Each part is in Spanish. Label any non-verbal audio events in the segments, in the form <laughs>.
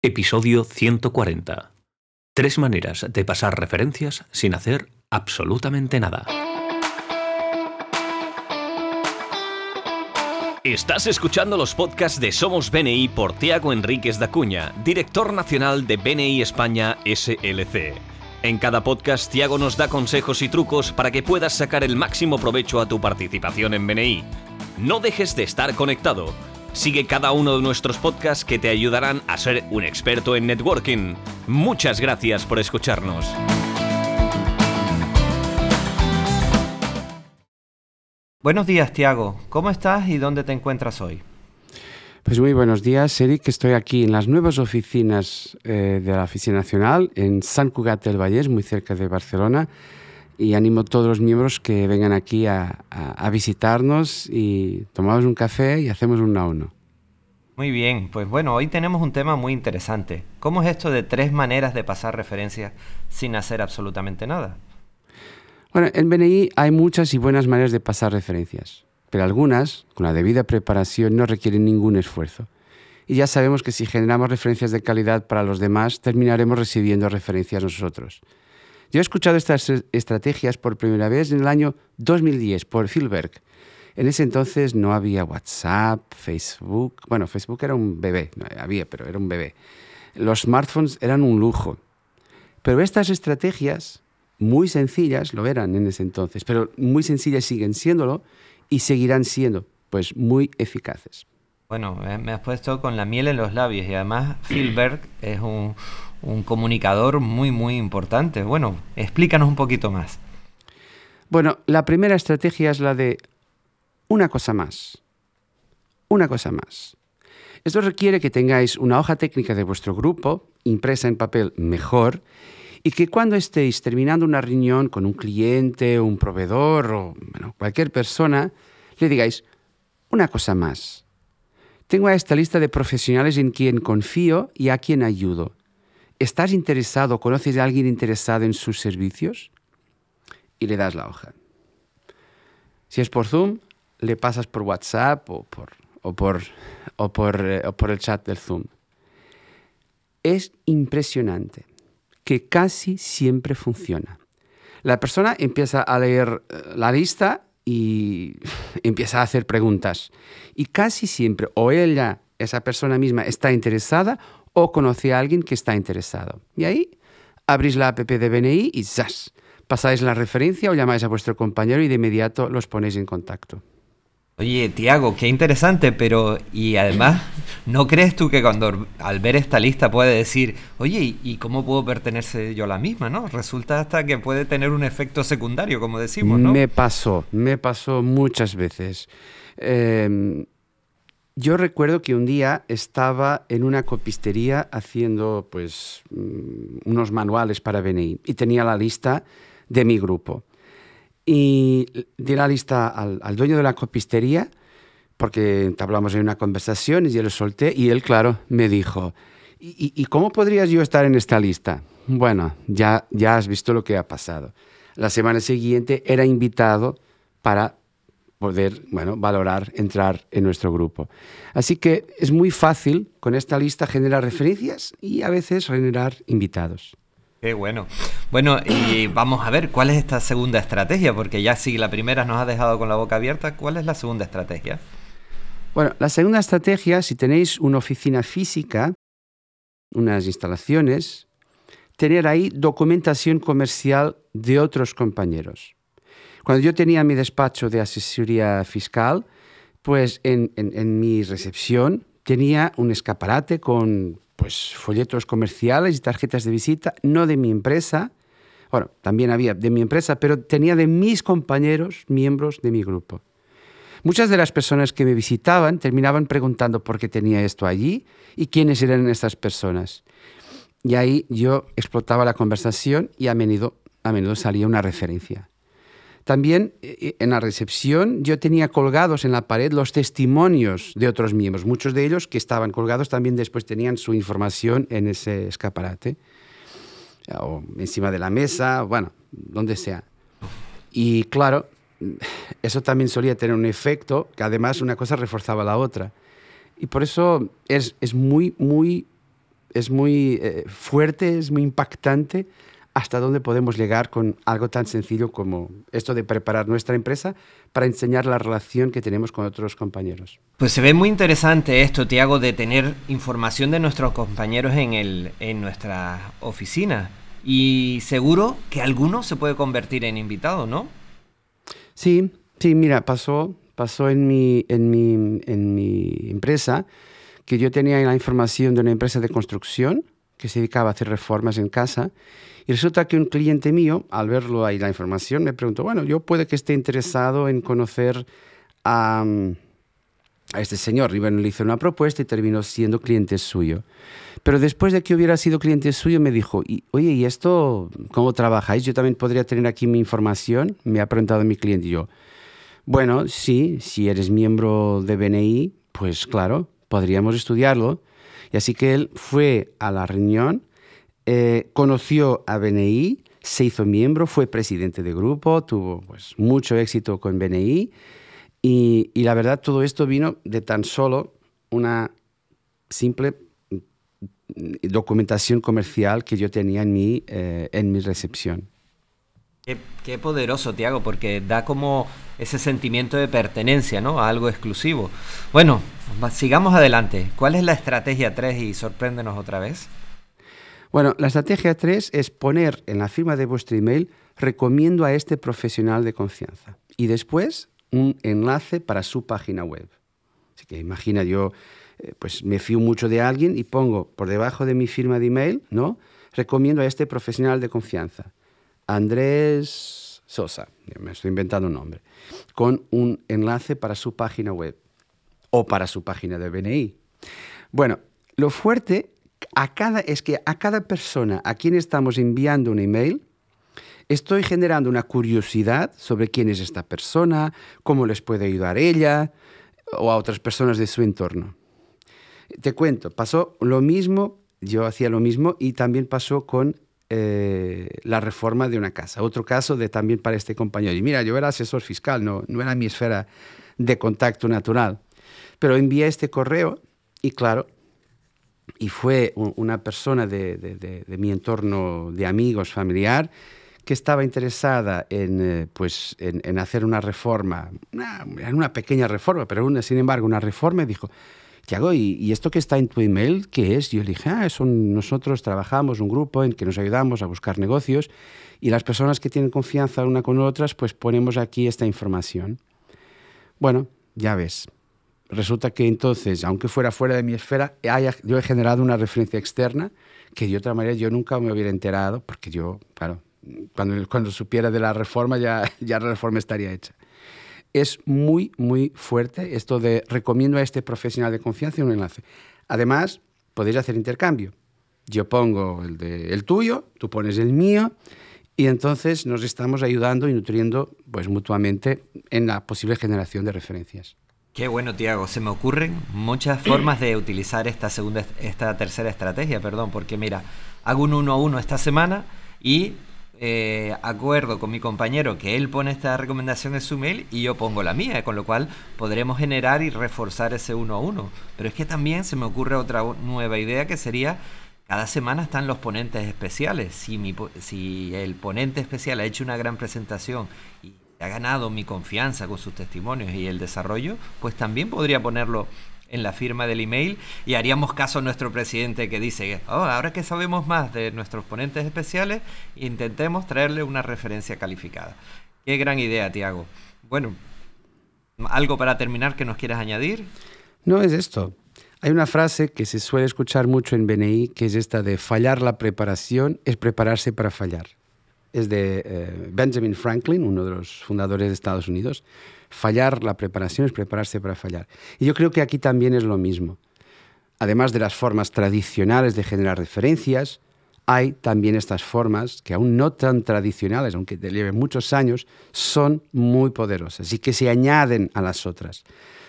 Episodio 140. Tres maneras de pasar referencias sin hacer absolutamente nada. Estás escuchando los podcasts de Somos BNI por Tiago Enríquez da Cuña, director nacional de BNI España SLC. En cada podcast, Tiago nos da consejos y trucos para que puedas sacar el máximo provecho a tu participación en BNI. No dejes de estar conectado. Sigue cada uno de nuestros podcasts que te ayudarán a ser un experto en networking. Muchas gracias por escucharnos. Buenos días, Tiago. ¿Cómo estás y dónde te encuentras hoy? Pues muy buenos días, Eric. Estoy aquí en las nuevas oficinas eh, de la Oficina Nacional en San Cugat del Vallés, muy cerca de Barcelona. Y animo a todos los miembros que vengan aquí a, a, a visitarnos y tomamos un café y hacemos un a uno. Muy bien, pues bueno, hoy tenemos un tema muy interesante. ¿Cómo es esto de tres maneras de pasar referencias sin hacer absolutamente nada? Bueno, en BNI hay muchas y buenas maneras de pasar referencias, pero algunas, con la debida preparación, no requieren ningún esfuerzo. Y ya sabemos que si generamos referencias de calidad para los demás, terminaremos recibiendo referencias nosotros. Yo he escuchado estas estrategias por primera vez en el año 2010 por Philberg. En ese entonces no había WhatsApp, Facebook. Bueno, Facebook era un bebé, había, pero era un bebé. Los smartphones eran un lujo. Pero estas estrategias, muy sencillas, lo eran en ese entonces, pero muy sencillas siguen siéndolo y seguirán siendo, pues, muy eficaces. Bueno, me has puesto con la miel en los labios y además Philberg es un, un comunicador muy, muy importante. Bueno, explícanos un poquito más. Bueno, la primera estrategia es la de una cosa más. Una cosa más. Esto requiere que tengáis una hoja técnica de vuestro grupo, impresa en papel mejor, y que cuando estéis terminando una reunión con un cliente, un proveedor o cualquier persona, le digáis una cosa más. Tengo a esta lista de profesionales en quien confío y a quien ayudo. ¿Estás interesado, conoces a alguien interesado en sus servicios? Y le das la hoja. Si es por Zoom, le pasas por WhatsApp o por, o por, o por, eh, o por el chat del Zoom. Es impresionante que casi siempre funciona. La persona empieza a leer eh, la lista y <laughs> empieza a hacer preguntas. Y casi siempre o ella, esa persona misma, está interesada o conoce a alguien que está interesado. Y ahí abrís la app de BNI y ¡zas! Pasáis la referencia o llamáis a vuestro compañero y de inmediato los ponéis en contacto. Oye, Tiago, qué interesante, pero y además, ¿no crees tú que cuando al ver esta lista puede decir, oye, ¿y cómo puedo pertenecer yo a la misma? ¿no? Resulta hasta que puede tener un efecto secundario, como decimos, ¿no? Me pasó, me pasó muchas veces. Eh, yo recuerdo que un día estaba en una copistería haciendo pues mm, unos manuales para BNI y tenía la lista de mi grupo. Y di la lista al, al dueño de la copistería porque entablamos en una conversación y yo lo solté y él, claro, me dijo, ¿y, cómo podrías yo estar en esta lista? Bueno, ya, ya has visto lo que ha pasado. La semana siguiente era invitado para poder bueno, valorar, entrar en nuestro grupo. Así que es muy fácil con esta lista generar referencias y a veces generar invitados. Qué bueno. Bueno, y vamos a ver cuál es esta segunda estrategia, porque ya si la primera nos ha dejado con la boca abierta, ¿cuál es la segunda estrategia? Bueno, la segunda estrategia, si tenéis una oficina física, unas instalaciones, tener ahí documentación comercial de otros compañeros. Cuando yo tenía mi despacho de asesoría fiscal, pues en, mi recepción tenía un escaparate con pues, folletos comerciales y tarjetas de visita, no de mi empresa, bueno, también había de mi empresa, pero tenía de mis compañeros, miembros de mi grupo. Muchas de las personas que me visitaban terminaban preguntando por qué tenía esto allí y quiénes eran estas personas. Y ahí yo explotaba la conversación y a menudo, a menudo salía una referencia. También en la recepción yo tenía colgados en la pared los testimonios de otros miembros. Muchos de ellos que estaban colgados también después tenían su información en ese escaparate o encima de la mesa, bueno, donde sea. Y claro, eso también solía tener un efecto que además una cosa reforzaba la otra. Y por eso es, muy, muy es muy eh, fuerte, es muy impactante hasta dónde podemos llegar con algo tan sencillo como esto de preparar nuestra empresa para enseñar la relación que tenemos con otros compañeros. Pues se ve muy interesante esto, Tiago, de tener información de nuestros compañeros en, el, en nuestra oficina. Y seguro que alguno se puede convertir en invitado, ¿no? Sí, sí, mira, pasó, pasó en mi, en mi, en mi empresa que yo tenía la información de una empresa de construcción que se dedicaba a hacer reformas en casa y resulta que un cliente mío, al verlo ahí la información, me preguntó, bueno, yo puede que esté interesado en conocer a, a este señor. Y bueno, le hice una propuesta y terminó siendo cliente suyo. Pero después de que hubiera sido cliente suyo, me dijo, oye, ¿y esto cómo trabajáis? Yo también podría tener aquí mi información. Me ha preguntado mi cliente y yo, bueno, sí, si eres miembro de BNI, pues claro, podríamos estudiarlo. Y así que él fue a la reunión eh, conoció a BNI, se hizo miembro, fue presidente de grupo, tuvo pues, mucho éxito con BNI y, la verdad todo esto vino de tan solo una simple mm, documentación comercial que yo tenía en eh, en mi recepción. Qué, poderoso, Tiago, porque da como ese sentimiento de pertenencia ¿no? a algo exclusivo. Bueno, sigamos adelante. ¿Cuál es la estrategia 3 y sorpréndenos otra vez? Bueno, la estrategia 3 es poner en la firma de vuestro email recomiendo a este profesional de confianza y después un enlace para su página web. Así que imagina yo, eh, pues me fío mucho de alguien y pongo por debajo de mi firma de email, ¿no? Recomiendo a este profesional de confianza, Andrés Sosa, me estoy inventando un nombre, con un enlace para su página web o para su página de BNI. Bueno, lo fuerte a cada, es que a cada persona a quien estamos enviando un email, estoy generando una curiosidad sobre quién es esta persona, cómo les puede ayudar ella o a otras personas de su entorno. Te cuento, pasó lo mismo, yo hacía lo mismo y también pasó con eh, la reforma de una casa. Otro caso de también para este compañero. Y mira, yo era asesor fiscal, no, no era mi esfera de contacto natural. Pero envié este correo y claro, y fue una persona de, mi entorno de amigos, familiar, que estaba interesada en, eh, pues, en, hacer una reforma, una, una pequeña reforma, pero una, sin embargo una reforma, y dijo, ¿y, ¿y, esto que está en tu email qué es? Yo le dije, ah, son, nosotros trabajamos un grupo en que nos ayudamos a buscar negocios y las personas que tienen confianza una con otras, pues ponemos aquí esta información. Bueno, ya ves, resulta que entonces, aunque fuera fuera de mi esfera, yo he generado una referencia externa que de otra manera yo nunca me hubiera enterado, porque yo, claro, cuando, cuando supiera de la reforma ya, <laughs> ya la reforma estaría hecha. Es muy, muy fuerte esto de recomiendo a este profesional de confianza un enlace. Además, podéis hacer intercambio. Yo pongo el, de, el tuyo, tú pones el mío, y entonces nos estamos ayudando y nutriendo pues, mutuamente en la posible generación de referencias. Qué bueno, Tiago. Se me ocurren muchas formas de utilizar esta segunda, esta tercera estrategia, perdón, porque mira, hago un uno a uno esta semana y eh, acuerdo con mi compañero que él pone esta recomendación en su mail y yo pongo la mía, con lo cual podremos generar y reforzar ese uno a uno. Pero es que también se me ocurre otra nueva idea que sería cada semana están los ponentes especiales. Si, mi, si el ponente especial ha hecho una gran presentación y ha ganado mi confianza con sus testimonios y el desarrollo, pues también podría ponerlo en la firma del email y haríamos caso a nuestro presidente que dice, oh, ahora que sabemos más de nuestros ponentes especiales, intentemos traerle una referencia calificada. Qué gran idea, Tiago. Bueno, ¿algo para terminar que nos quieras añadir? No es esto. Hay una frase que se suele escuchar mucho en BNI, que es esta de fallar la preparación es prepararse para fallar es de eh, Benjamin Franklin, uno de los fundadores de Estados Unidos. Fallar la preparación es prepararse para fallar. Y yo creo que aquí también es lo mismo. Además de las formas tradicionales de generar referencias, hay también estas formas que aún no tan tradicionales, aunque lleven muchos años, son muy poderosas y que se añaden a las otras.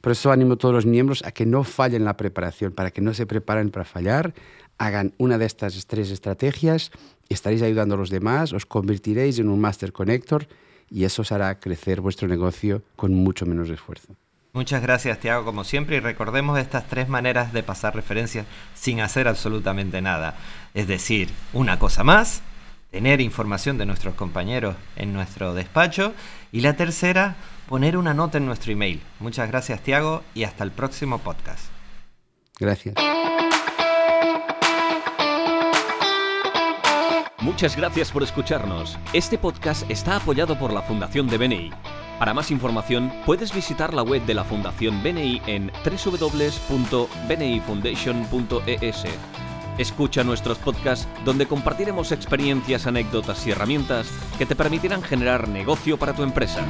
Por eso animo a todos los miembros a que no fallen la preparación, para que no se preparen para fallar, hagan una de estas tres estrategias, estaréis ayudando a los demás, os convertiréis en un Master Connector y eso os hará crecer vuestro negocio con mucho menos esfuerzo. Muchas gracias, Tiago, como siempre, y recordemos estas tres maneras de pasar referencias sin hacer absolutamente nada. Es decir, una cosa más, tener información de nuestros compañeros en nuestro despacho, y la tercera, poner una nota en nuestro email. Muchas gracias, Tiago, y hasta el próximo podcast. Gracias. Muchas gracias por escucharnos. Este podcast está apoyado por la Fundación de BNI. Para más información, puedes visitar la web de la Fundación BNI en www.bnifoundation.es. Escucha nuestros podcasts donde compartiremos experiencias, anécdotas y herramientas que te permitirán generar negocio para tu empresa.